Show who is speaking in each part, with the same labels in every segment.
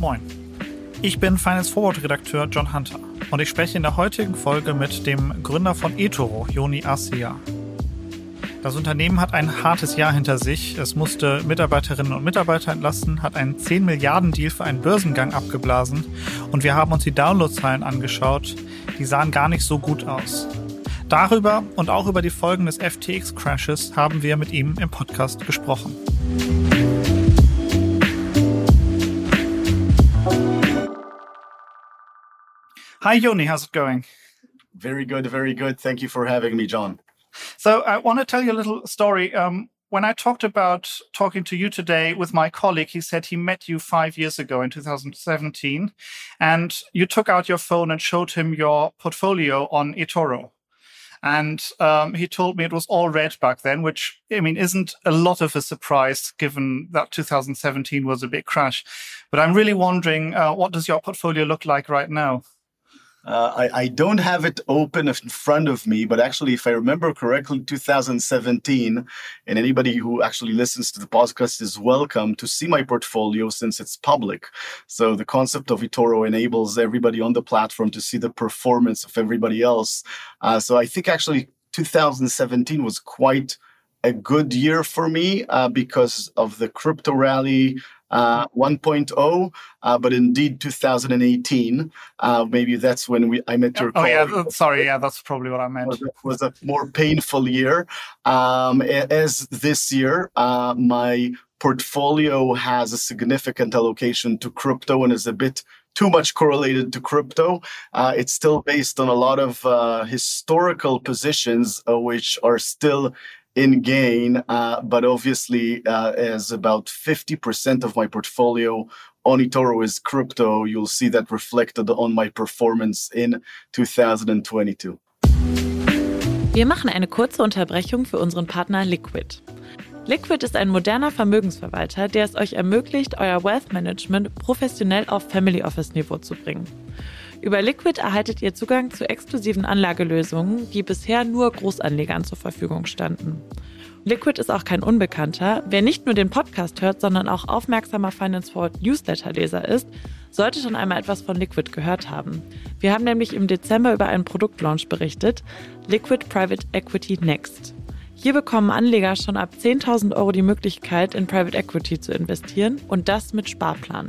Speaker 1: Moin. Ich bin Finance Forward Redakteur John Hunter und ich spreche in der heutigen Folge mit dem Gründer von eToro, Joni Asia. Das Unternehmen hat ein hartes Jahr hinter sich. Es musste Mitarbeiterinnen und Mitarbeiter entlassen, hat einen 10 Milliarden Deal für einen Börsengang abgeblasen und wir haben uns die Downloadzahlen angeschaut. Die sahen gar nicht so gut aus. Darüber und auch über die Folgen des FTX-Crashes haben wir mit ihm im Podcast gesprochen. Hi, Yoni. How's it going?
Speaker 2: Very good, very good. Thank you for having me, John.
Speaker 1: So, I want to tell you a little story. Um, when I talked about talking to you today with my colleague, he said he met you five years ago in 2017, and you took out your phone and showed him your portfolio on eToro. And um, he told me it was all red back then, which I mean isn't a lot of a surprise given that 2017 was a big crash. But I'm really wondering, uh, what does your portfolio look like right now?
Speaker 2: Uh, I, I, don't have it open in front of me, but actually, if I remember correctly, 2017, and anybody who actually listens to the podcast is welcome to see my portfolio since it's public. So the concept of eToro enables everybody on the platform to see the performance of everybody else. Uh, so I think actually 2017 was quite a good year for me uh, because of the crypto rally uh, 1.0, uh, but indeed 2018. Uh, maybe that's when we I met your.
Speaker 1: Oh yeah, sorry, yeah, that's probably what I meant.
Speaker 2: Was a, was a more painful year. Um, as this year, uh, my portfolio has a significant allocation to crypto and is a bit too much correlated to crypto. Uh, it's still based on a lot of uh, historical positions, uh, which are still in gain, uh, but obviously, uh, as about 50% of my portfolio on eToro is crypto, you'll see that reflected on my performance in 2022.
Speaker 3: Wir machen eine kurze Unterbrechung für unseren Partner Liquid. Liquid ist ein moderner Vermögensverwalter, der es euch ermöglicht, euer Wealth Management professionell auf Family Office Niveau zu bringen. Über Liquid erhaltet ihr Zugang zu exklusiven Anlagelösungen, die bisher nur Großanlegern zur Verfügung standen. Liquid ist auch kein Unbekannter. Wer nicht nur den Podcast hört, sondern auch aufmerksamer Finance Forward Newsletter-Leser ist, sollte schon einmal etwas von Liquid gehört haben. Wir haben nämlich im Dezember über einen Produktlaunch berichtet, Liquid Private Equity Next. Hier bekommen Anleger schon ab 10.000 Euro die Möglichkeit, in Private Equity zu investieren und das mit Sparplan.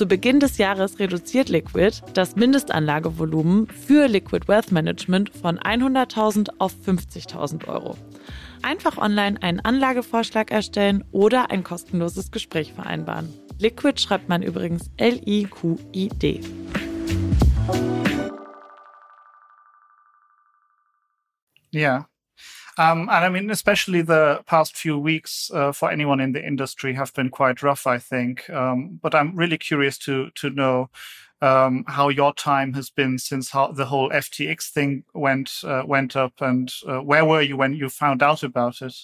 Speaker 3: Zu Beginn des Jahres reduziert Liquid das Mindestanlagevolumen für Liquid Wealth Management von 100.000 auf 50.000 Euro. Einfach online einen Anlagevorschlag erstellen oder ein kostenloses Gespräch vereinbaren. Liquid schreibt man übrigens L-I-Q-I-D.
Speaker 1: Ja, Um, and I mean, especially the past few weeks uh, for anyone in the industry have been quite rough, I think. Um, but I'm really curious to to know um, how your time has been since how the whole FTX thing went uh, went up, and uh, where were you when you found out about it?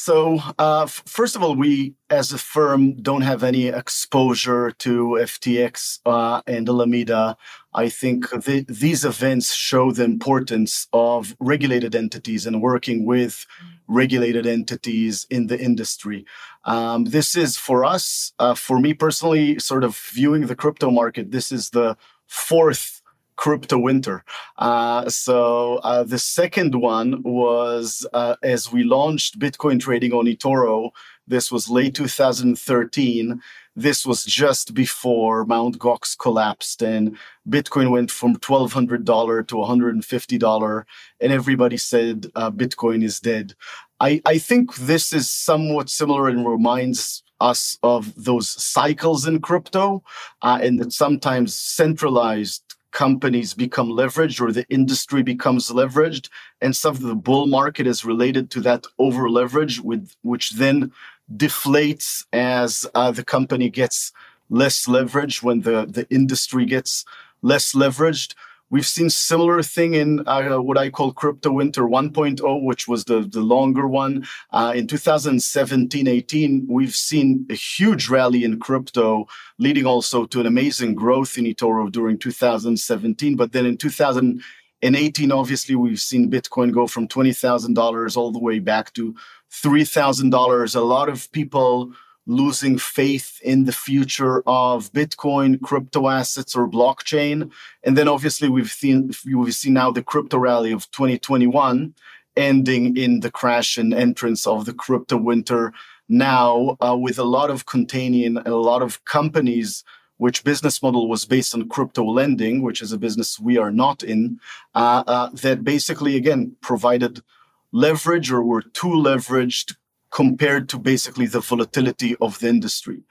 Speaker 2: So, uh, f- first of all, we as a firm don't have any exposure to FTX uh, and Alameda. I think the, these events show the importance of regulated entities and working with regulated entities in the industry. Um, this is for us, uh, for me personally, sort of viewing the crypto market, this is the fourth crypto winter. Uh, so uh, the second one was uh, as we launched Bitcoin trading on eToro. This was late 2013. This was just before Mount Gox collapsed and Bitcoin went from $1,200 to $150, and everybody said uh, Bitcoin is dead. I, I think this is somewhat similar and reminds us of those cycles in crypto, uh, and that sometimes centralized companies become leveraged or the industry becomes leveraged and some of the bull market is related to that over leverage with which then deflates as uh, the company gets less leverage, when the, the industry gets less leveraged. We've seen similar thing in uh, what I call crypto winter 1.0, which was the, the longer one. Uh, in 2017, 18, we've seen a huge rally in crypto, leading also to an amazing growth in eToro during 2017. But then in 2018, obviously, we've seen Bitcoin go from $20,000 all the way back to $3,000. A lot of people losing faith in the future of Bitcoin, crypto assets, or blockchain. And then obviously we've seen we've seen now the crypto rally of 2021 ending in the crash and entrance of the crypto winter now uh, with a lot of containing a lot of companies which business model was based on crypto lending, which is a business we are not in, uh, uh, that basically again provided leverage or were too leveraged compared to basically the volatility of the industry.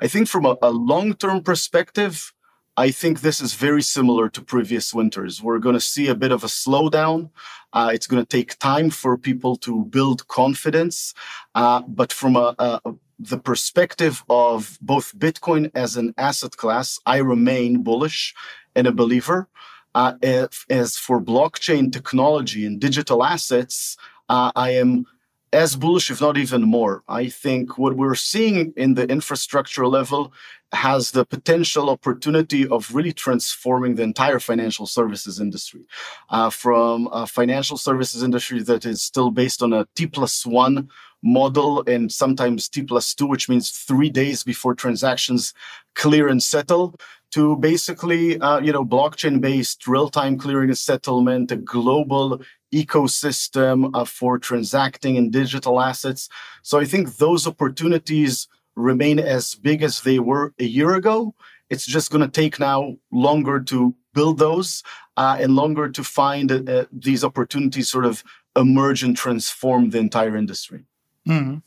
Speaker 2: I think from a, a long term perspective, I think this is very similar to previous winters. We're going to see a bit of a slowdown. Uh, it's going to take time for people to build confidence. Uh, but from a, a, the perspective of both Bitcoin as an asset class, I remain bullish and a believer. Uh, as, as, for blockchain technology and digital assets, uh, I am as bullish, if not even more. I think what we're seeing in the infrastructure level has the potential opportunity of really transforming the entire financial services industry uh, from a financial services industry that is still based on a T plus one model and sometimes T plus two, which means three days before transactions clear and settle to basically, uh, you know, blockchain-based real-time clearing and settlement, a global ecosystem uh, for transacting in digital assets. So I think those opportunities remain as big as they were a year ago. It's just going to take now longer to build those uh, and longer to find uh, these opportunities sort of emerge and transform the entire industry.
Speaker 1: Mm.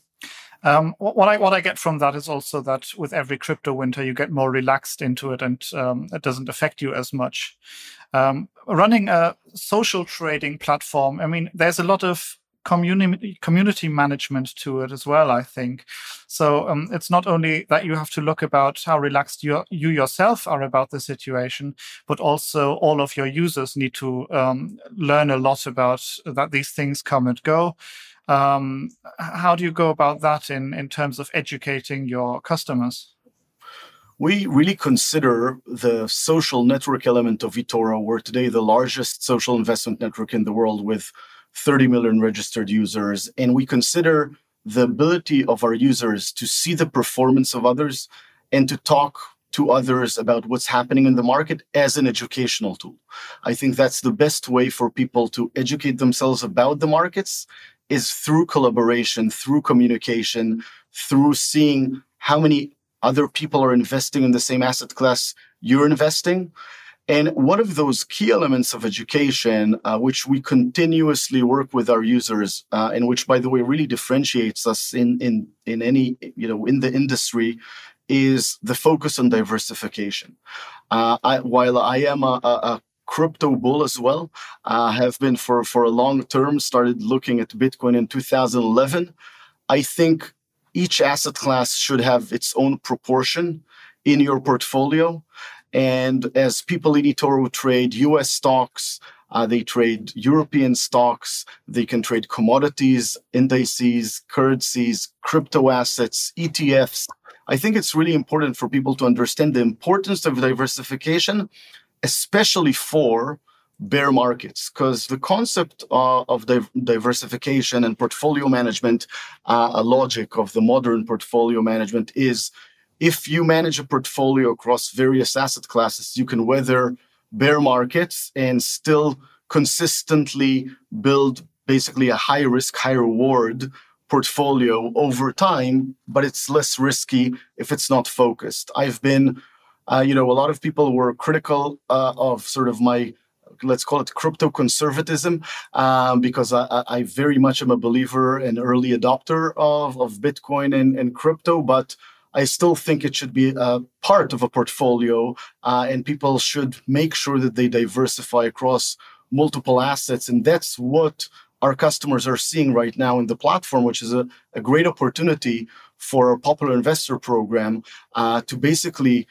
Speaker 1: Um, what I what I get from that is also that with every crypto winter, you get more relaxed into it, and um, it doesn't affect you as much. Um, running a social trading platform, I mean, there's a lot of community community management to it as well. I think so. Um, it's not only that you have to look about how relaxed you you yourself are about the situation, but also all of your users need to um, learn a lot about that these things come and go um, how do you go about that in, in terms of educating your customers?
Speaker 2: We really consider the social network element of eToro. We're today the largest social investment network in the world with 30 million registered users. And we consider the ability of our users to see the performance of others and to talk to others about what's happening in the market as an educational tool. I think that's the best way for people to educate themselves about the markets is through collaboration, through communication, through seeing how many other people are investing in the same asset class you're investing. And one of those key elements of education, uh, which we continuously work with our users, uh, and which, by the way, really differentiates us in in in any you know in the industry, is the focus on diversification. Uh, I, while I am a, a, crypto bull as well. Uh, have been for for a long term. Started looking at Bitcoin in 2011. I think each asset class should have its own proportion in your portfolio. And as people in eToro trade US stocks, uh, they trade European stocks, they can trade commodities, indices, currencies, crypto assets, ETFs. I think it's really important for people to understand the importance of diversification especially for bear markets because the concept uh, of di- diversification and portfolio management uh, a logic of the modern portfolio management is if you manage a portfolio across various asset classes you can weather bear markets and still consistently build basically a high risk high reward portfolio over time but it's less risky if it's not focused. I've been uh, you know, a lot of people were critical uh, of sort of my let's call it crypto conservatism, um, because I, I, very much am a believer and early adopter of, of Bitcoin and, and crypto, but I still think it should be a part of a portfolio, uh, and people should make sure that they diversify across multiple assets, and that's what our customers are seeing right now in the platform, which is a, a great opportunity for a popular investor program uh, to basically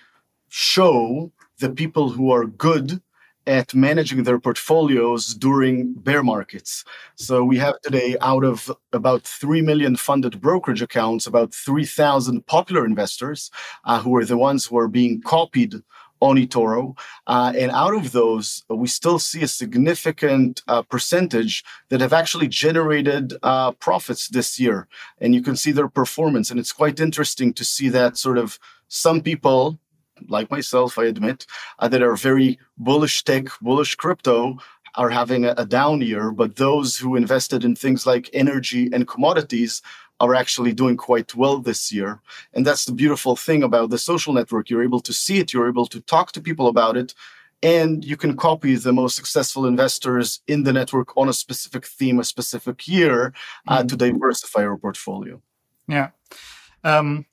Speaker 2: show the people who are good at managing their portfolios during bear markets. So we have today, out of about 3 million funded brokerage accounts, about 3,000 popular investors uh, who are the ones who are being copied on eToro. Uh, and out of those, we still see a significant uh, percentage that have actually generated uh, profits this year. And you can see their performance. And it's quite interesting to see that sort of some people like myself, I admit, uh, that are very bullish tech, bullish crypto, are having a, a, down year. But those who invested in things like energy and commodities are actually doing quite well this year. And that's the beautiful thing about the social network. You're able to see it, you're able to talk to people about it. And you can copy the most successful investors in the network on a specific theme, a specific year uh, mm. to diversify your portfolio.
Speaker 1: Yeah. Um,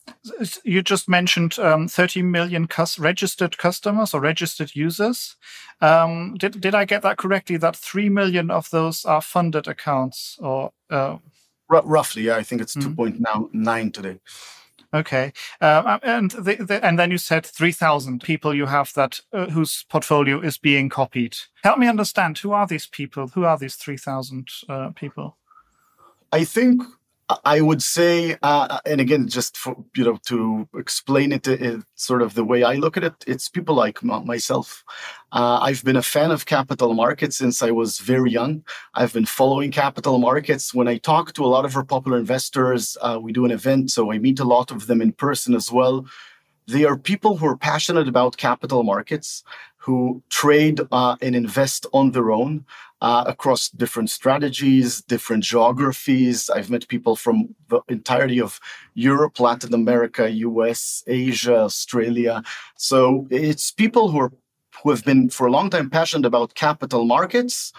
Speaker 1: you just mentioned um, 30 million cus registered customers or registered users. Um, did did I get that correctly? That three million of those are funded accounts, or uh...
Speaker 2: R roughly? Yeah, I think it's mm -hmm. 2.9 today.
Speaker 1: Okay, uh, and the, the, and then you said three thousand people you have that uh, whose portfolio is being copied. Help me understand who are these people? Who are these three thousand uh, people?
Speaker 2: I think I would say, uh, and again, just for, you know, to explain it, it, uh, sort of the way I look at it, it's people like myself. Uh, I've been a fan of capital markets since I was very young. I've been following capital markets. When I talk to a lot of our popular investors, uh, we do an event, so I meet a lot of them in person as well. They are people who are passionate about capital markets, who trade uh, and invest on their own uh, across different strategies, different geographies. I've met people from the entirety of Europe, Latin America, US, Asia, Australia. So it's people who are who have been for a long time passionate about capital markets,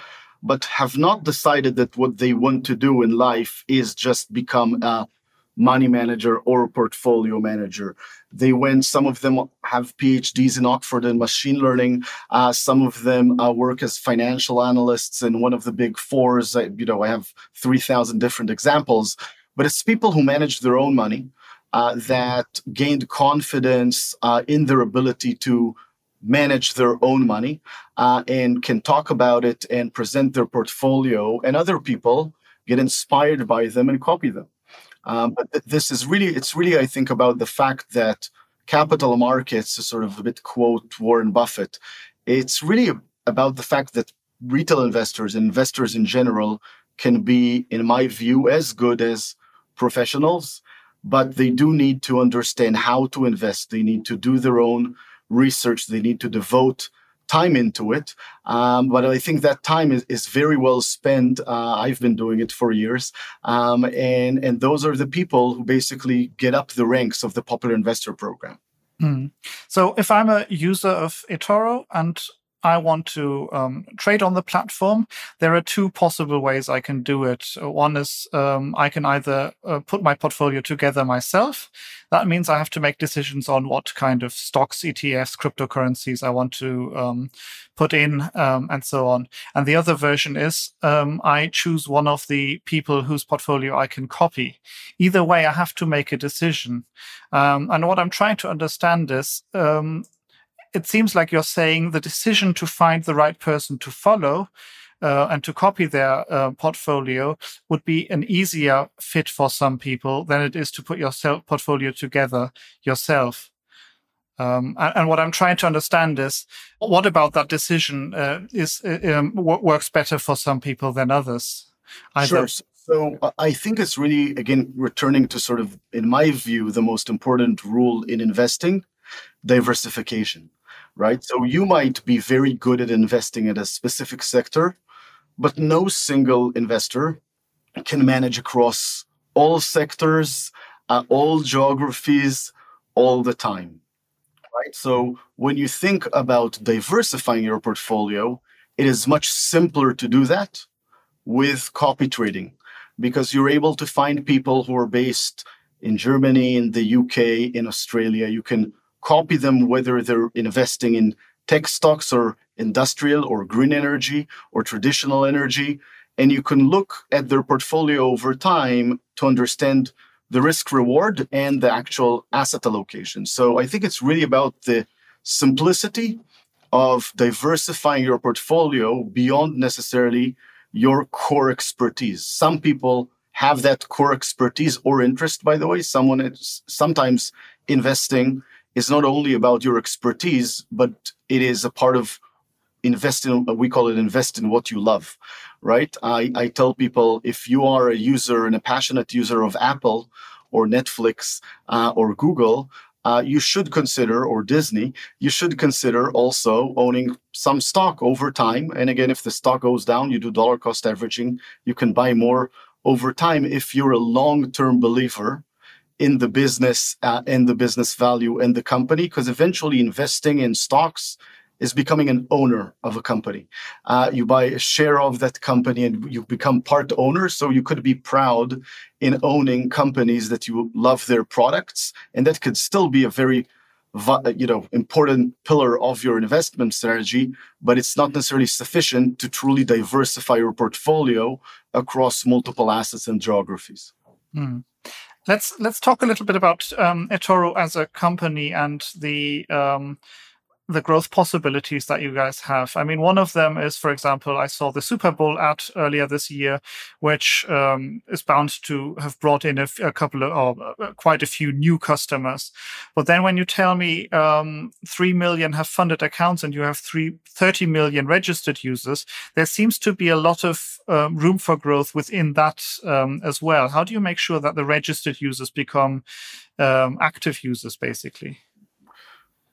Speaker 2: but have not decided that what they want to do in life is just become a money manager or portfolio manager. They went, some of them have PhDs in Oxford in machine learning. Uh, some of them uh, work as financial analysts in one of the big fours. I, you know, I have 3,000 different examples, but it's people who manage their own money uh, that gained confidence uh, in their ability to manage their own money uh, and can talk about it and present their portfolio and other people get inspired by them and copy them. Um, but th- this is really, it's really, I think, about the fact that capital markets, is sort of a bit quote Warren Buffett, it's really about the fact that retail investors, investors in general, can be, in my view, as good as professionals, but they do need to understand how to invest. They need to do their own research. They need to devote time into it. Um, but I think that time is, is very well spent. Uh, I've been doing it for years. Um, and, and those are the people who basically get up the ranks of the popular investor program.
Speaker 1: Mm. So if I'm a user of eToro and I want to um, trade on the platform, there are two possible ways I can do it. One is um, I can either uh, put my portfolio together myself. That means I have to make decisions on what kind of stocks, ETFs, cryptocurrencies I want to um, put in, um, and so on. And the other version is um, I choose one of the people whose portfolio I can copy. Either way, I have to make a decision. Um, and what I'm trying to understand is it seems like you're saying the decision to find the right person to follow uh, and to copy their uh, portfolio would be an easier fit for some people than it is to put your portfolio together yourself. Um, and, and, what I'm trying to understand is what about that decision uh, is uh, um, works better for some people than others?
Speaker 2: Either sure. So I think it's really, again, returning to sort of, in my view, the most important rule in investing diversification right? So you might be very good at investing in a specific sector, but no single investor can manage across all sectors, uh, all geographies, all the time, right? So when you think about diversifying your portfolio, it is much simpler to do that with copy trading because you're able to find people who are based in Germany, in the UK, in Australia. You can copy them whether they're investing in tech stocks or industrial or green energy or traditional energy. And you can look at their portfolio over time to understand the risk reward and the actual asset allocation. So I think it's really about the simplicity of diversifying your portfolio beyond necessarily your core expertise. Some people have that core expertise or interest, by the way. Someone is sometimes investing is not only about your expertise, but it is a part of invest in, we call it invest in what you love, right? I, I tell people if you are a user and a passionate user of Apple or Netflix uh, or Google, uh, you should consider, or Disney, you should consider also owning some stock over time. And again, if the stock goes down, you do dollar cost averaging, you can buy more over time if you're a long term believer in the business uh, and the business value in the company, because eventually investing in stocks is becoming an owner of a company. Uh, you buy a share of that company and you become part owner. So you could be proud in owning companies that you love their products. And that could still be a very you know important pillar of your investment strategy but it's not necessarily sufficient to truly diversify your portfolio across multiple assets and geographies
Speaker 1: mm. Let's let's talk a little bit about um, etoro as a company and the um, the growth possibilities that you guys have. I mean, one of them is, for example, I saw the Super Bowl ad earlier this year, which um, is bound to have brought in a, a couple of, or uh, quite a few new customers. But then when you tell me um, 3 million have funded accounts and you have three, 30 million registered users, there seems to be a lot of um, room for growth within that um, as well. How do you make sure that the registered users become um, active users, basically?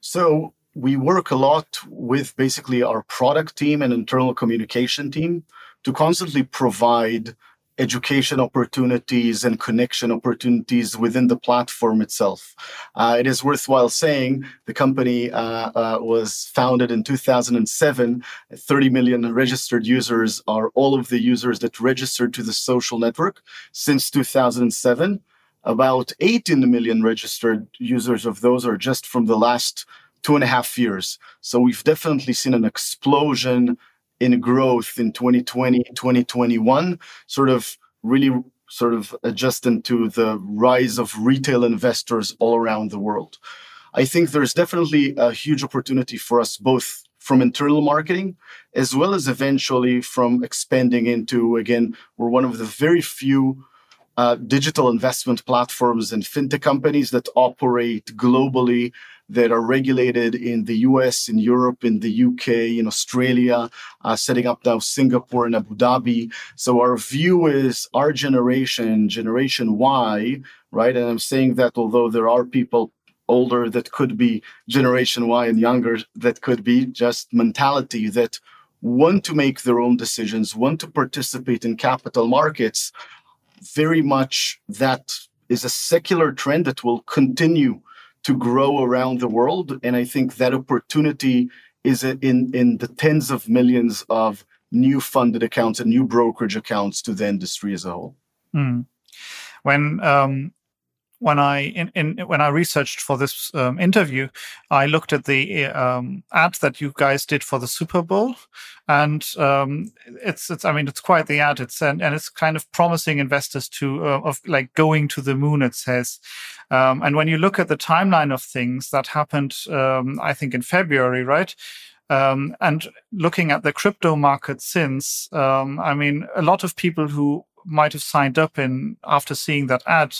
Speaker 2: So we work a lot with basically our product team and internal communication team to constantly provide education opportunities and connection opportunities within the platform itself. Uh, it is worthwhile saying the company uh, uh, was founded in 2007. 30 million registered users are all of the users that registered to the social network since 2007. About 18 million registered users of those are just from the last two and a half years. So we've definitely seen an explosion in growth in 2020, 2021, sort of really sort of adjusting to the rise of retail investors all around the world. I think there's definitely a huge opportunity for us both from internal marketing as well as eventually from expanding into again we're one of the very few uh, digital investment platforms and fintech companies that operate globally that are regulated in the US, in Europe, in the UK, in Australia, uh, setting up now Singapore and Abu Dhabi. So our view is our generation, Generation Y, right? And I'm saying that although there are people older that could be Generation Y and younger that could be just mentality that want to make their own decisions, want to participate in capital markets, very much that is a secular trend that will continue to grow around the world. And I think that opportunity is in, in the tens of millions of new funded accounts and new brokerage accounts to the industry as a whole.
Speaker 1: Mm. When um, when I in, in when I researched for this um, interview, I looked at the um, ad that you guys did for the Super Bowl, and um, it's it's I mean it's quite the ad. It's and, and it's kind of promising investors to uh, of like going to the moon. It says, um, and when you look at the timeline of things that happened, um, I think in February, right? Um, and looking at the crypto market since, um, I mean, a lot of people who might have signed up in after seeing that ad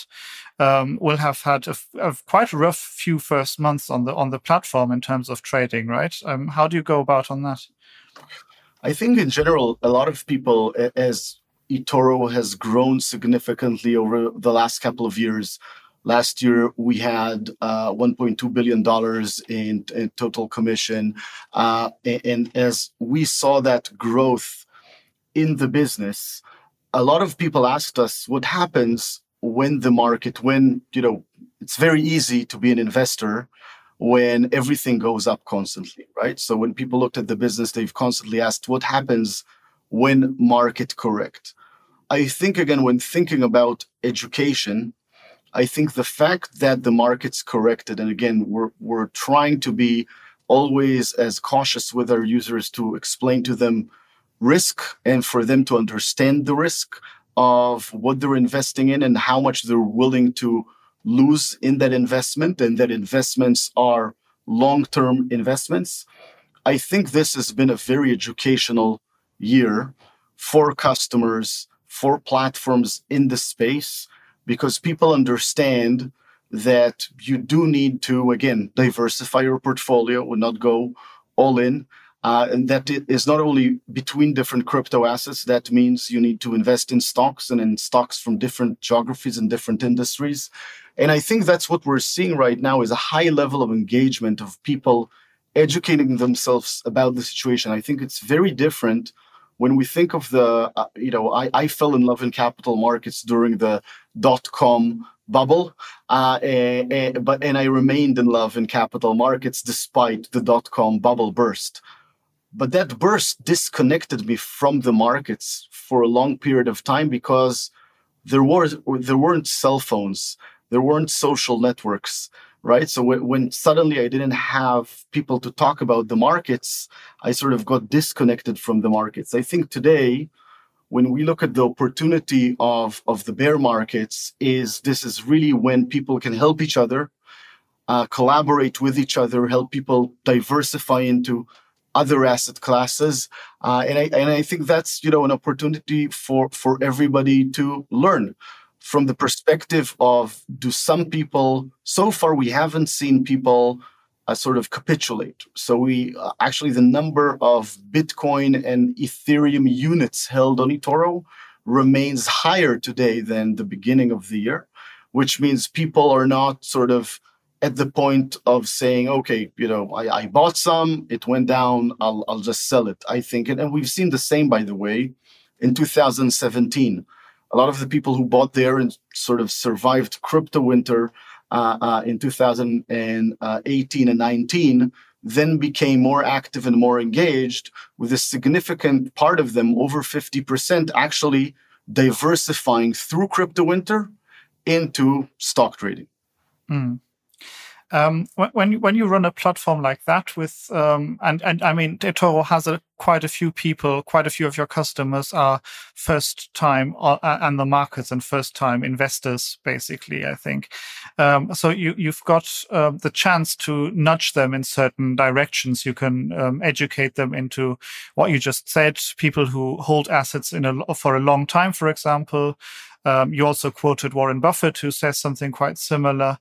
Speaker 1: um, will have had a, a, quite rough few first months on the on the platform in terms of trading, right? Um, how do you go about on that?
Speaker 2: I think in general, a lot of people, as eToro has grown significantly over the last couple of years. Last year, we had uh, $1.2 billion in, in total commission. Uh, and, and as we saw that growth in the business, a lot of people asked us what happens when the market, when, you know, it's very easy to be an investor when everything goes up constantly, right? So when people looked at the business, they've constantly asked what happens when market correct. I think again, when thinking about education, I think the fact that the market's corrected, and again, we're, we're trying to be always as cautious with our users to explain to them risk and for them to understand the risk of what they're investing in and how much they're willing to lose in that investment and that investments are long-term investments. I think this has been a very educational year for customers, for platforms in the space, because people understand that you do need to, again, diversify your portfolio and not go all in. Uh, and that it is not only between different crypto assets, that means you need to invest in stocks and in stocks from different geographies and different industries. And I think that's what we're seeing right now is a high level of engagement of people educating themselves about the situation. I think it's very different when we think of the, uh, you know, I, I fell in love in capital markets during the dot com bubble, uh, and, and, but and I remained in love in capital markets despite the dot com bubble burst. But that burst disconnected me from the markets for a long period of time because there was there weren't cell phones, there weren't social networks, right? So when, when suddenly I didn't have people to talk about the markets, I sort of got disconnected from the markets. I think today, when we look at the opportunity of of the bear markets, is this is really when people can help each other, uh, collaborate with each other, help people diversify into other asset classes, uh, and I and I think that's you know an opportunity for for everybody to learn from the perspective of do some people so far we haven't seen people uh, sort of capitulate. So we uh, actually the number of bitcoin and ethereum units held on etoro remains higher today than the beginning of the year which means people are not sort of at the point of saying, okay, you know, I, I bought some, it went down, I'll, I'll just sell it. I think, and, and we've seen the same, by the way, in 2017. A lot of the people who bought there and sort of survived crypto winter uh, uh, in 2018 and 19 then became more active and more engaged, with a significant part of them, over 50%, actually diversifying through crypto winter into stock trading.
Speaker 1: Mm. Um, when you, when you run a platform like that with um, and and I mean eToro has a, quite a few people, quite a few of your customers are first time uh, and the markets and first time investors, basically. I think um, so. You you've got um, the chance to nudge them in certain directions. You can um, educate them into what you just said. People who hold assets in a for a long time, for example. Um, you also quoted Warren Buffett, who says something quite similar.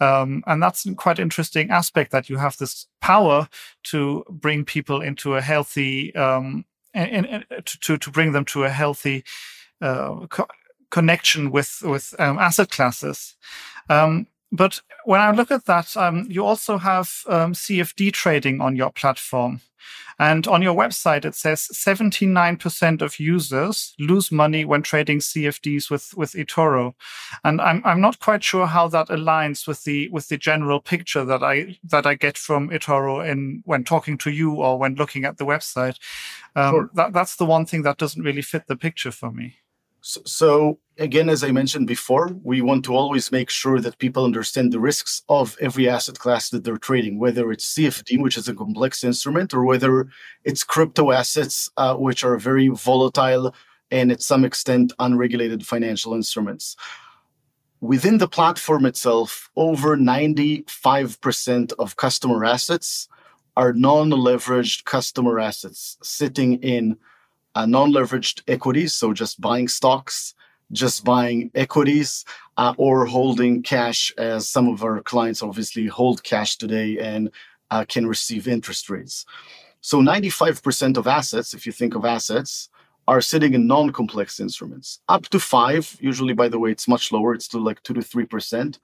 Speaker 1: Um, and that's a quite interesting aspect that you have this power to bring people into a healthy, um, in, to, to bring them to a healthy uh, co- connection with, with um, asset classes. Um, but when I look at that, um, you also have um, CFD trading on your platform. And on your website, it says 79% of users lose money when trading CFDs with, with eToro. And I'm, I'm not quite sure how that aligns with the, with the general picture that I, that I get from eToro in, when talking to you or when looking at the website. Um, sure. that, that's the one thing that doesn't really fit the picture for me.
Speaker 2: So, so, again, as I mentioned before, we want to always make sure that people understand the risks of every asset class that they're trading, whether it's CFD, which is a complex instrument, or whether it's crypto assets, uh, which are very volatile and at some extent unregulated financial instruments. Within the platform itself, over 95% of customer assets are non leveraged customer assets sitting in uh, non-leveraged equities, so just buying stocks, just buying equities, uh, or holding cash, as some of our clients obviously hold cash today and uh, can receive interest rates. So 95% of assets, if you think of assets, are sitting in non-complex instruments. Up to five, usually, by the way, it's much lower. It's still like two to three percent,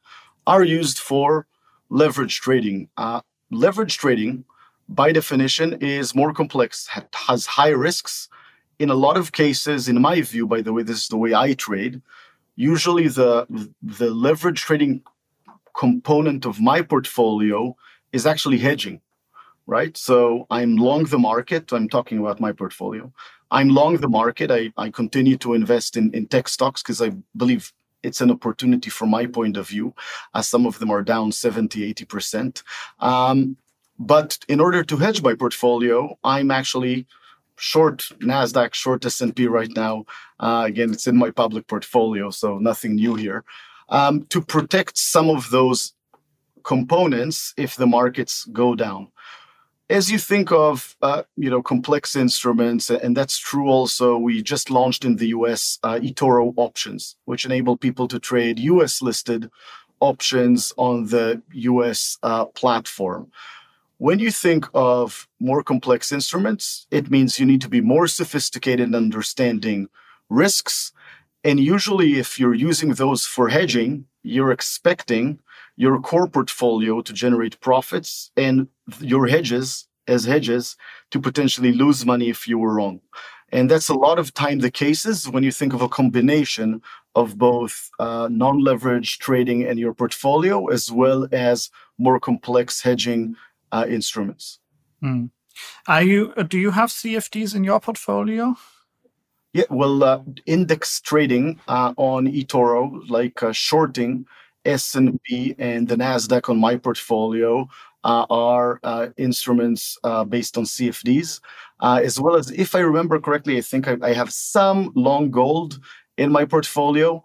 Speaker 2: are used for leverage trading. Uh, leverage trading, by definition, is more complex, has high risks, in a lot of cases, in my view, by the way, this is the way I trade. Usually, the the leverage trading component of my portfolio is actually hedging, right? So I'm long the market. I'm talking about my portfolio. I'm long the market. I, I continue to invest in, in tech stocks because I believe it's an opportunity from my point of view, as some of them are down 70, 80%. Um, but in order to hedge my portfolio, I'm actually short Nasdaq, short S&P right now. Uh, again, it's in my public portfolio, so nothing new here. Um, to protect some of those components if the markets go down. As you think of uh, you know complex instruments, and that's true also, we just launched in the US uh, eToro options, which enable people to trade US listed options on the US uh, platform. When you think of more complex instruments, it means you need to be more sophisticated in understanding risks. And usually, if you're using those for hedging, you're expecting your core portfolio to generate profits and your hedges as hedges to potentially lose money if you were wrong. And that's a lot of time the cases when you think of a combination of both uh, non leverage trading in your portfolio as well as more complex hedging uh, instruments.
Speaker 1: Mm. Are you? Uh, do you have CFDs in your portfolio?
Speaker 2: Yeah, well, uh, index trading uh, on eToro, like uh, shorting S&P and the Nasdaq on my portfolio, uh, are instruments based on CFDs, as well as, if I remember correctly, I think I, I have some long gold in my portfolio.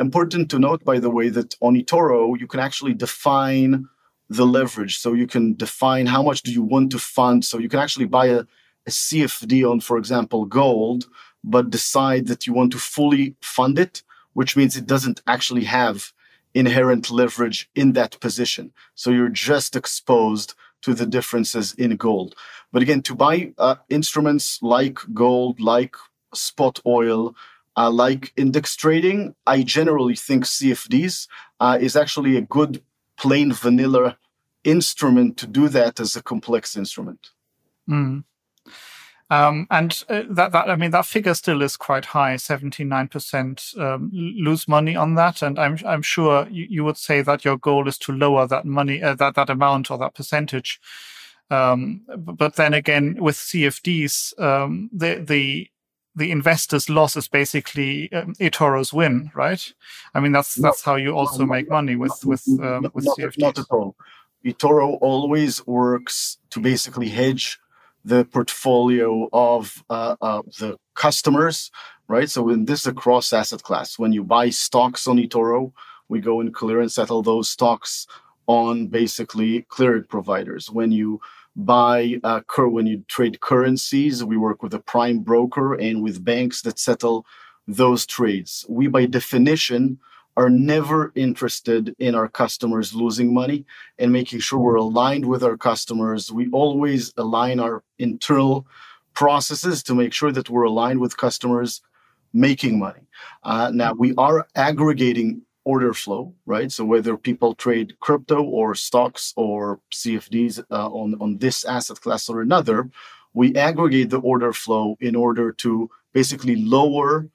Speaker 2: important to note, by the way, that on eToro you can actually define the leverage. So you can define how much do you want to fund. So you can actually buy a, a CFD on, for example, gold, but decide that you want to fully fund it, which means it doesn't actually have inherent leverage in that position. So you're just exposed to the differences in gold. But again, to buy uh, instruments like gold, like spot oil, uh, like index trading, I generally think CFDs uh, is actually a good plain vanilla instrument to do that as a complex instrument.
Speaker 1: Mm. Um, and uh, that, that, I mean, that figure still is quite high, 79% um, lose money on that. And I'm, I'm sure you, you, would say that your goal is to lower that money, uh, that, that amount or that percentage. Um, but then again, with CFDs, um, the, the, the investor's loss is basically um, eToro's win, right? I mean, that's that's how you also make money with with um, with
Speaker 2: not,
Speaker 1: CFDs.
Speaker 2: Not at all. eToro always works to basically hedge the portfolio of uh, uh, the customers, right? So in this is a cross asset class. When you buy stocks on eToro, we go and clear and settle those stocks on basically clearing providers. When you buy uh, when you trade currencies, we work with a prime broker and with banks that settle those trades. We, by definition, are never interested in our customers losing money and making sure we're aligned with our customers. We always align our internal processes to make sure that we're aligned with customers making money. Uh, now, we are aggregating order flow, right? So whether people trade crypto or stocks or CFDs uh, on, on this asset class or another, we aggregate the order flow in order to basically lower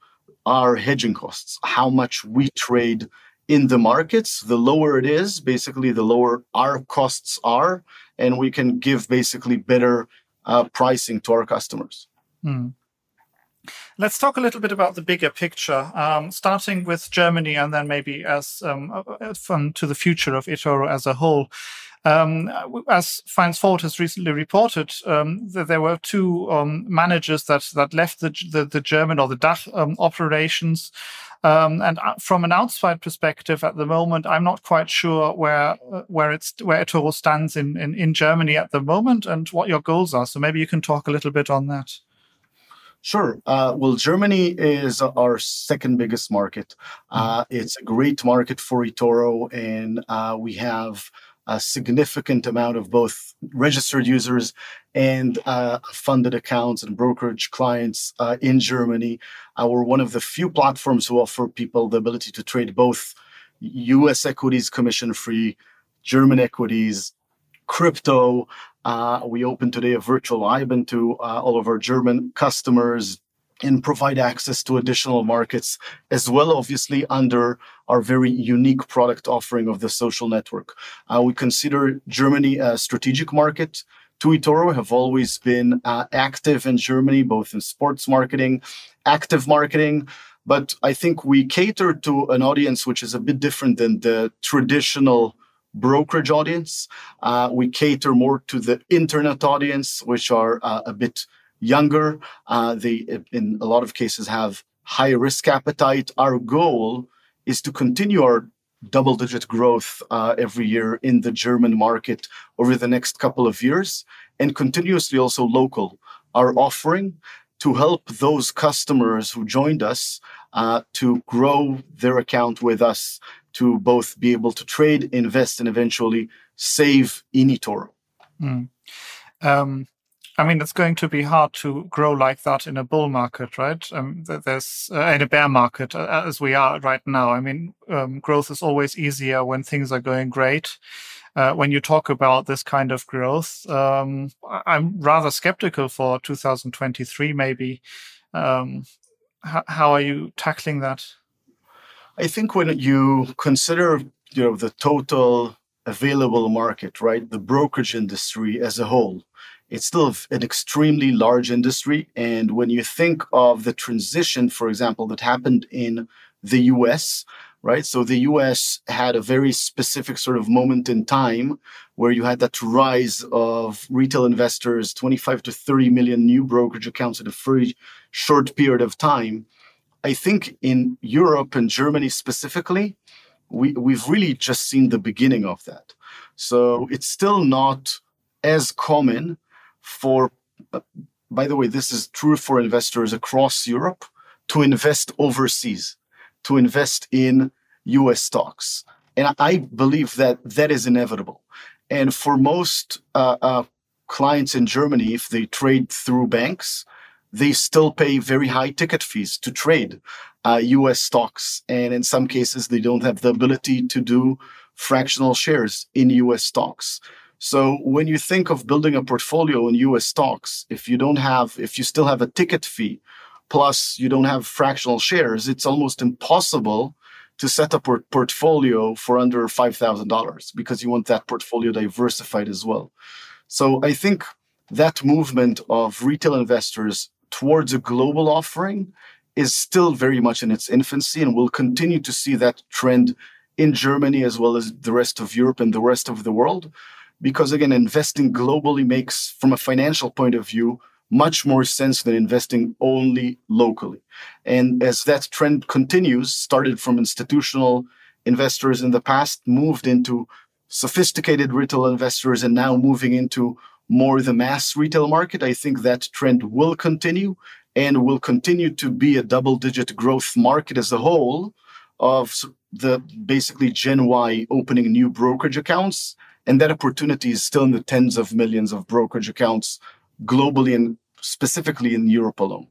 Speaker 2: our hedging costs, how much we trade in the markets. The lower it is, basically, the lower our costs are, and we can give basically better uh, pricing to our customers. Hmm.
Speaker 1: Let's talk a little bit about the bigger picture, um, starting with Germany and then maybe as um, uh, to the future of eToro as a whole. Um, as Finance Forward has recently reported, um, there were two um, managers that that left the the, the German or the DACH um, operations. Um, and uh, from an outside perspective, at the moment, I'm not quite sure where uh, where it's where eToro stands in, in in Germany at the moment and what your goals are. So maybe you can talk a little bit on that.
Speaker 2: Sure. Uh, well, Germany is our second biggest market. Uh, mm-hmm. it's a great market for eToro, and uh, we have a significant amount of both registered users and uh, funded accounts and brokerage clients uh, in Germany. Uh, we're one of the few platforms who offer people the ability to trade both US equities commission free, German equities, crypto, uh, we open today a virtual IBAN to uh, all of our German customers and provide access to additional markets as well, obviously, under our very unique product offering of the social network. Uh, we consider Germany a strategic market. To eToro have always been uh, active in Germany, both in sports marketing, active marketing, but I think we cater to an audience which is a bit different than the traditional brokerage audience. Uh, we cater more to the internet audience, which are uh, a bit younger. Uh, they, in a lot of cases, have high risk appetite. Our goal is to continue our double digit growth uh, every year in the German market over the next couple of years and continuously also local. Our offering to help those customers who joined us uh, to grow their account with us to both be able to trade, invest, and eventually save in eToro. Mm.
Speaker 1: Um, I mean, it's going to be hard to grow like that in a bull market, right? Um, there's uh, in a bear market uh, as we are right now. I mean, um, growth is always easier when things are going great. Uh, when you talk about this kind of growth, um, I'm rather skeptical for 2023. Maybe, um, how are you tackling that?
Speaker 2: I think when you consider, you know, the total available market, right, the brokerage industry as a whole, it's still an extremely large industry. And when you think of the transition, for example, that happened in the US, right? So the US had a very specific sort of moment in time where you had that rise of retail investors, 25 to 30 million new brokerage accounts in a very short period of time. I think in Europe and Germany specifically, we, we've really just seen the beginning of that. So it's still not as common for, uh, by the way, this is true for investors across Europe to invest overseas, to invest in US stocks. And I believe that that is inevitable. And for most uh, uh, clients in Germany, if they trade through banks, they still pay very high ticket fees to trade uh, US stocks. And in some cases, they don't have the ability to do fractional shares in US stocks. So when you think of building a portfolio in US stocks, if you don't have, if you still have a ticket fee, plus you don't have fractional shares, it's almost impossible to set up a portfolio for under $5,000 because you want that portfolio diversified as well. So I think that movement of retail investors towards a global offering is still very much in its infancy and we'll continue to see that trend in Germany as well as the rest of Europe and the rest of the world because again, investing globally makes, from a financial point of view, much more sense than investing only locally. And as that trend continues, started from institutional investors in the past, moved into sophisticated retail investors, and now moving into more the mass retail market, I think that trend will continue and will continue to be a double digit growth market as a whole of the basically Gen Y opening new brokerage accounts and that opportunity is still in the tens of millions of brokerage accounts globally and specifically in Europe alone.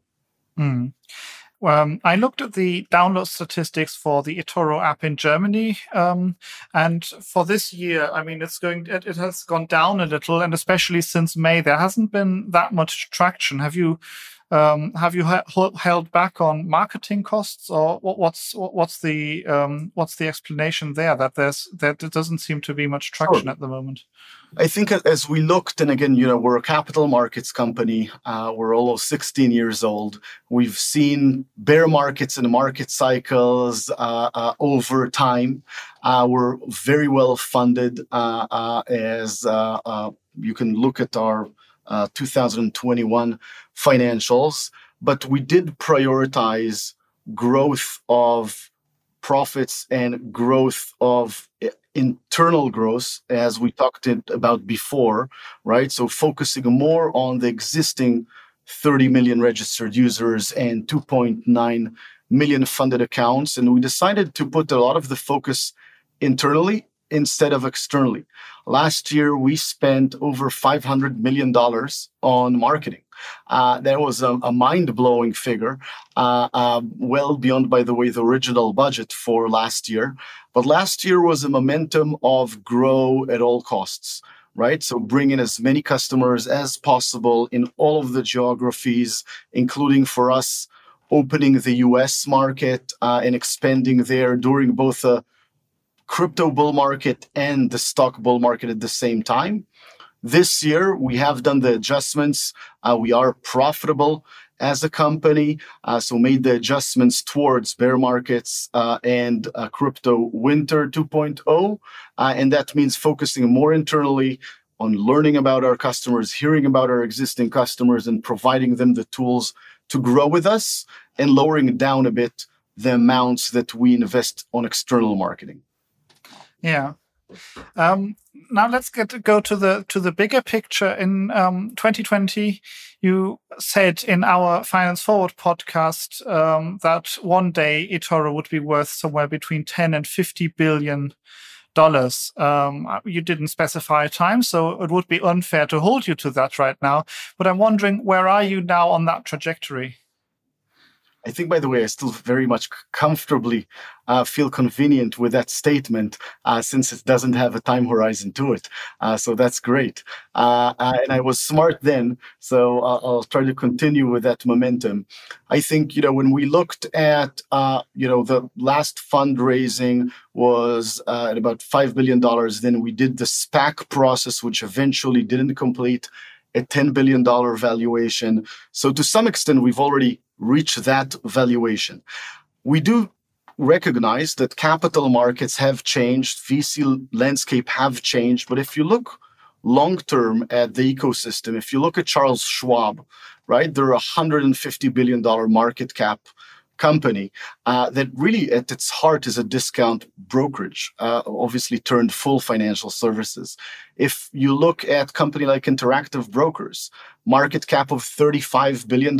Speaker 1: Mm. Um, I looked at the download statistics for the eToro app in Germany, um, and for this year, I mean, it's going, it, it, has gone down a little, and especially since May, there hasn't been that much traction. Have you um, have you held back on marketing costs, or what's what's the um, what's the explanation there that there's that there doesn't seem to be much traction sure. at the moment?
Speaker 2: I think as we looked, and again, you know, we're a capital markets company. Uh, we're almost 16 years old. We've seen bear markets and market cycles uh, uh, over time. Uh, we're very well funded, uh, uh, as you can look at our Uh, 2021 financials, but we did prioritize growth of profits and growth of eh, internal growth, as we talked about before, right? So focusing more on the existing 30 million registered users and 2.9 million funded accounts. And we decided to put a lot of the focus internally instead of externally. Last year, we spent over $500 million on marketing. Uh, that was a, a mind blowing figure, uh, uh, well beyond, by the way, the original budget for last year. But last year was a momentum of grow at all costs right? So bring in as many customers as possible in all of the geographies, including for us opening the US market uh, and expanding there during both a crypto bull market and the stock bull market at the same time. This year, we have done the adjustments. Uh, we are profitable as a company, uh, so made the adjustments towards bear markets uh, and crypto winter 2.0. Uh, and that means focusing more internally on learning about our customers, hearing about our existing customers, and providing them the tools to grow with us and lowering down a bit the amounts that we invest on external marketing.
Speaker 1: Yeah. Um, now let's get go to the to the bigger picture. In um, 2020, you said in our Finance Forward podcast um, that one day eToro would be worth somewhere between 10 and 50 billion dollars. Um, you didn't specify a time, so it would be unfair to hold you to that right now. But I'm wondering, where are you now on that trajectory?
Speaker 2: I think, by the way, I still very much comfortably uh, feel convenient with that statement uh, since it doesn't have a time horizon to it. Uh, so that's great. Uh, uh, and I was smart then, so I'll try to continue with that momentum. I think, you know, when we looked at, uh, you know, the last fundraising was at about $5 billion. Then we did the SPAC process, which eventually didn't complete a $10 billion valuation. So to some extent, we've already reached that valuation. We do recognize that capital markets have changed, VC landscape have changed. But if you look long term at the ecosystem, if you look at Charles Schwab, right, they're a $150 billion market cap company uh, that really at its heart is a discount brokerage, uh, obviously turned full financial services. If you look at company like Interactive Brokers, market cap of $35 billion,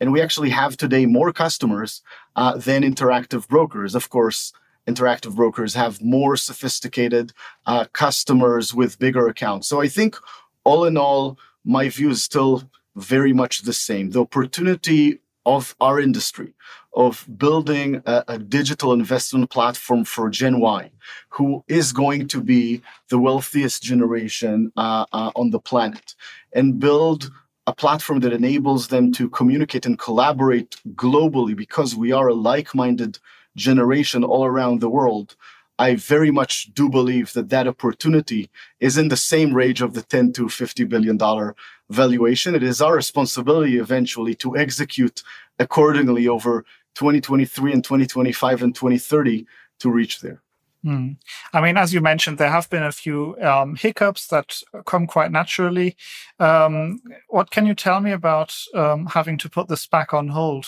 Speaker 2: and we actually have today more customers uh, than Interactive Brokers. Of course, Interactive Brokers have more sophisticated uh, customers with bigger accounts. So I think all in all, my view is still very much the same. The opportunity of our industry of building a, a, digital investment platform for Gen Y, who is going to be the wealthiest generation uh, uh, on the planet, and build a platform that enables them to communicate and collaborate globally because we are a like minded generation all around the world. I very much do believe that that opportunity is in the same range of the 10 to 50 billion dollar valuation. It is our responsibility eventually to execute accordingly over 2023 and 2025 and 2030 to reach there.
Speaker 1: Hmm. I mean, as you mentioned, there have been a few um, hiccups that come quite naturally. Um, what can you tell me about um, having to put this back on hold?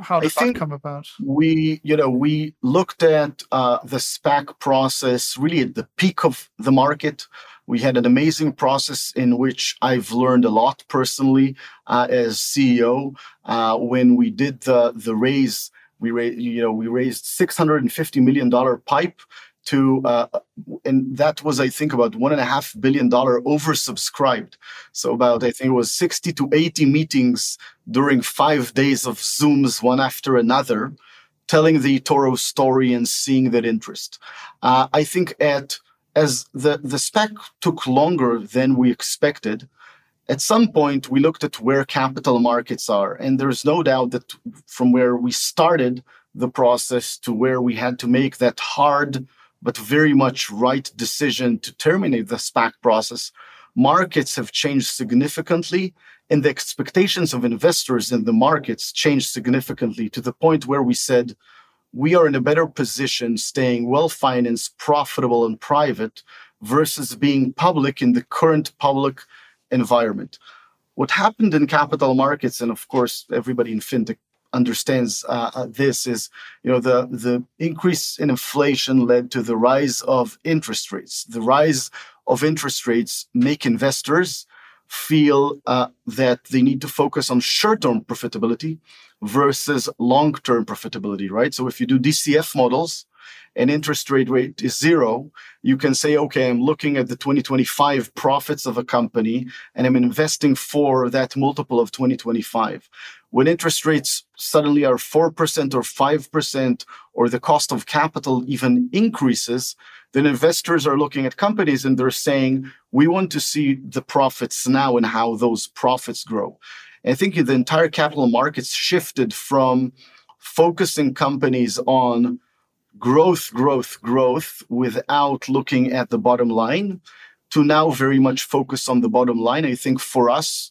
Speaker 1: How did I that come about?
Speaker 2: We, you know, we looked at uh, the SPAC process really at the peak of the market. We had an amazing process in which I've learned a lot personally uh, as CEO. Uh, when we did the the raise, we raised, you know, we raised six hundred and fifty million dollar pipe to, uh, and that was, I think, about one and a half billion dollar oversubscribed. So about, I think it was 60 to 80 meetings during five days of Zooms, one after another, telling the eToro story and seeing that interest. Uh, I think at, as the, the SPAC took longer than we expected, at some point we looked at where capital markets are and there's no doubt that from where we started the process to where we had to make that hard but very much right decision to terminate the SPAC process, markets have changed significantly and the expectations of investors in the markets changed significantly to the point where we said we are in a better position staying well financed, profitable, and private versus being public in the current public environment. What happened in capital markets, and of course, everybody in fintech understands uh, uh, this is you know the the increase in inflation led to the rise of interest rates the rise of interest rates make investors feel uh, that they need to focus on short-term profitability versus long-term profitability right so if you do dcf models and interest rate rate is zero, you can say, okay, I'm looking at the 2025 profits of a company and I'm investing for that multiple of 2025. When interest rates suddenly are 4% or 5%, or the cost of capital even increases, then investors are looking at companies and they're saying, we want to see the profits now and how those profits grow. And I think the entire capital markets shifted from focusing companies on growth, growth, growth without looking at the bottom line to now very much focus on the bottom line. I think for us,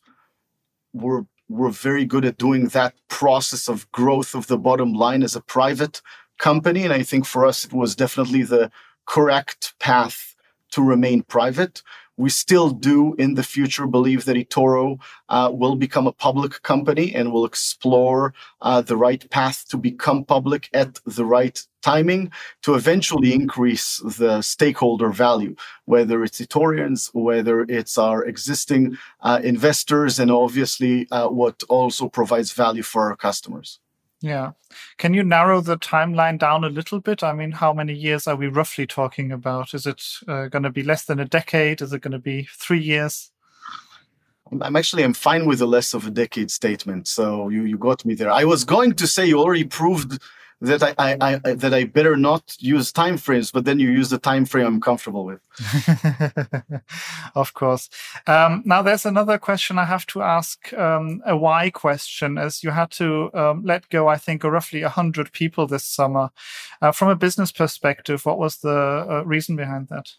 Speaker 2: we're we're very good at doing that process of growth of the bottom line as a private company. And I think for us, it was definitely the correct path to remain private. We still do in the future believe that eToro uh, will become a public company and will explore uh, the right path to become public at the right timing to eventually increase the stakeholder value, whether it's eTorians, whether it's our existing uh, investors, and obviously uh, what also provides value for our customers.
Speaker 1: Yeah. Can you narrow the timeline down a little bit? I mean, how many years are we roughly talking about? Is it uh, going to be less than a decade? Is it going to be three years?
Speaker 2: I'm actually I'm fine with the less of a decade statement. So you you got me there. I was going to say you already proved that I, I, I, that I better not use time frames, but then you use the time frame I'm comfortable with.
Speaker 1: of course. Um, now there's another question I have to ask, um, a why question, as you had to um, let go, I think, roughly hundred people this summer. Uh, from a business perspective, what was the uh, reason behind that?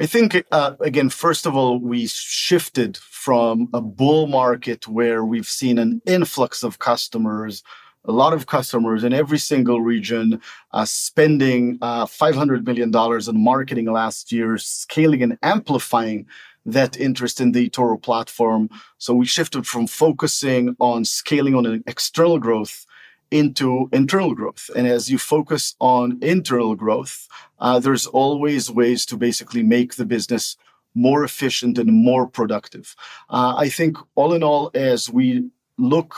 Speaker 2: I think, uh, again, first of all, we shifted from a bull market where we've seen an influx of customers a lot of customers in every single region, uh, spending uh, $500 million in marketing last year, scaling and amplifying that interest in the eToro platform. So we shifted from focusing on scaling on an external growth into internal growth. And as you focus on internal growth, uh, there's always ways to basically make the business more efficient and more productive. Uh, I think all in all, as we look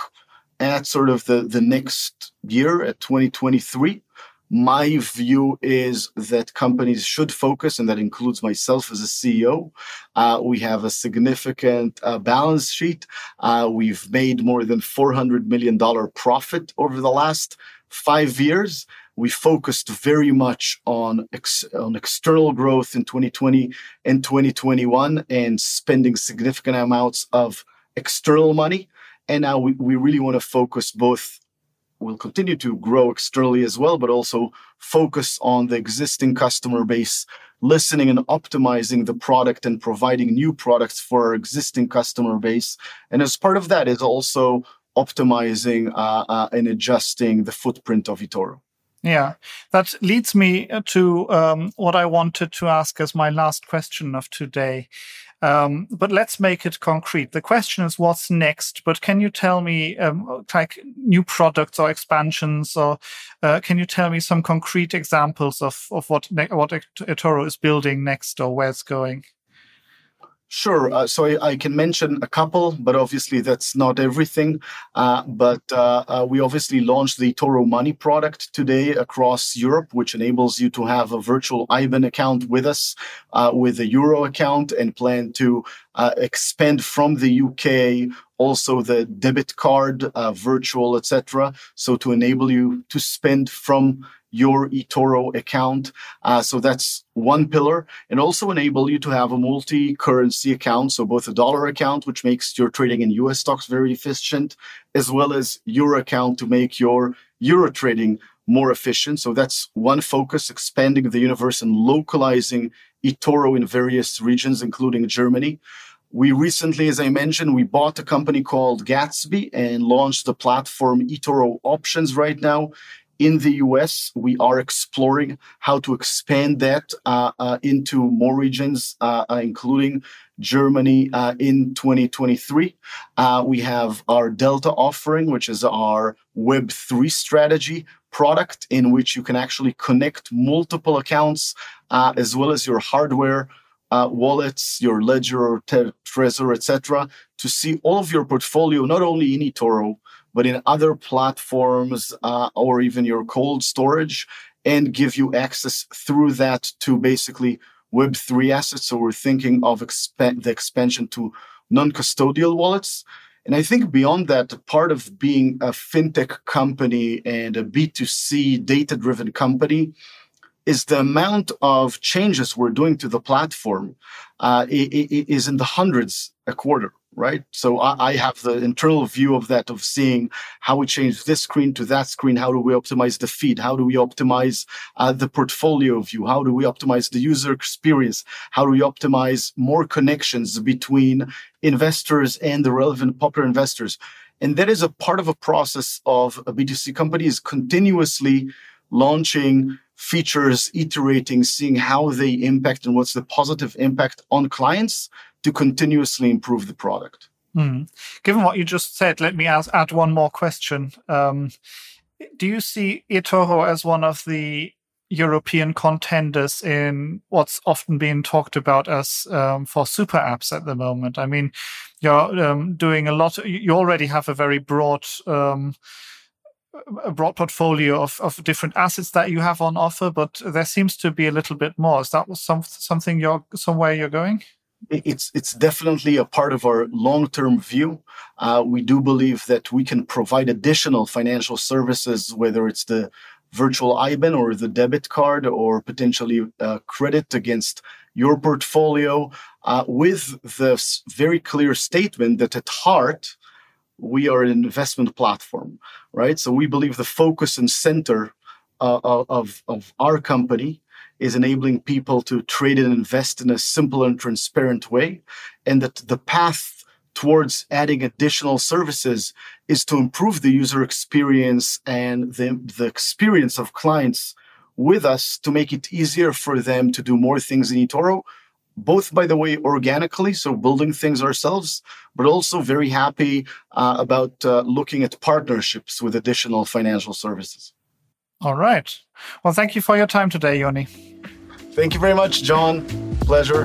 Speaker 2: at sort of the, the next year at 2023, my view is that companies should focus, and that includes myself as a CEO. Uh, we have a significant uh, balance sheet. Uh, we've made more than $400 million profit over the last five years. We focused very much on, ex- on external growth in 2020 and 2021 and spending significant amounts of external money. And now we, we really want to focus both, we'll continue to grow externally as well, but also focus on the existing customer base, listening and optimizing the product and providing new products for our existing customer base. And as part of that is also optimizing uh, uh, and adjusting the footprint of eToro.
Speaker 1: Yeah, that leads me to um, what I wanted to ask as my last question of today. Um, but let's make it concrete. The question is, what's next? But can you tell me, um, like new products or expansions, or uh, can you tell me some concrete examples of of what what eToro is building next or where it's going?
Speaker 2: Sure. Uh, so I, I, can mention a couple, but obviously that's not everything. Uh, but uh, uh we obviously launched the eToro Money product today across Europe, which enables you to have a virtual IBAN account with us uh, with a Euro account and plan to uh, expand from the UK also the debit card, virtual, etc. So to enable you to spend from your eToro account. Uh, so that's one pillar and also enable you to have a multi-currency account. So both a dollar account, which makes your trading in US stocks very efficient, as well as your account to make your euro trading more efficient. So that's one focus, expanding the universe and localizing eToro in various regions, including Germany. We recently, as I mentioned, we bought a company called Gatsby and launched the platform eToro Options right now in the US, we are exploring how to expand that uh, uh, into more regions, uh, uh including Germany uh, in 2023. Uh, we have our Delta offering, which is our Web3 strategy product, in which you can actually connect multiple accounts as well as your hardware. wallets, your ledger or te- Trezor, etc., to see all of your portfolio, not only in eToro, but in other platforms uh, or even your cold storage and give you access through that to basically Web3 assets. So we're thinking of exp- the expansion to non custodial wallets. And I think beyond that, part of being a fintech company and a B2C data driven company is the amount of changes we're doing to the platform uh, is in the hundreds a quarter right? So I, I, have the internal view of that, of seeing how we change this screen to that screen. How do we optimize the feed? How do we optimize uh, the portfolio view? How do we optimize the user experience? How do we optimize more connections between investors and the relevant popular investors? And that is a part of a process of a B2C company is continuously launching features, iterating, seeing how they impact and what's the positive impact on clients to continuously improve the product.
Speaker 1: Mm. Given what you just said, let me ask, add one more question. Um, do you see eToro as one of the European contenders in what's often being talked about as um, for super apps at the moment. I mean, you're um, doing a lot. You already have a very broad, um, a broad portfolio of, of different assets that you have on offer, but there seems to be a little bit more. Is that some, something you're somewhere you're going?
Speaker 2: It's it's definitely a part of our long term view. Uh, we do believe that we can provide additional financial services, whether it's the virtual IBAN or the debit card or potentially uh, credit against your portfolio uh, with this very clear statement that at heart, we are an investment platform, right? So we believe the focus and center uh, of, of our company is enabling people to trade and invest in a simple and transparent way, and that the path towards adding additional services is to improve the user experience and the, the experience of clients with us to make it easier for them to do more things in eToro, both by the way, organically, so building things ourselves, but also very happy uh, about uh, looking at partnerships with additional financial services.
Speaker 1: All right. Well, thank you for your time today, Yoni.
Speaker 2: Thank you very much, John. Pleasure.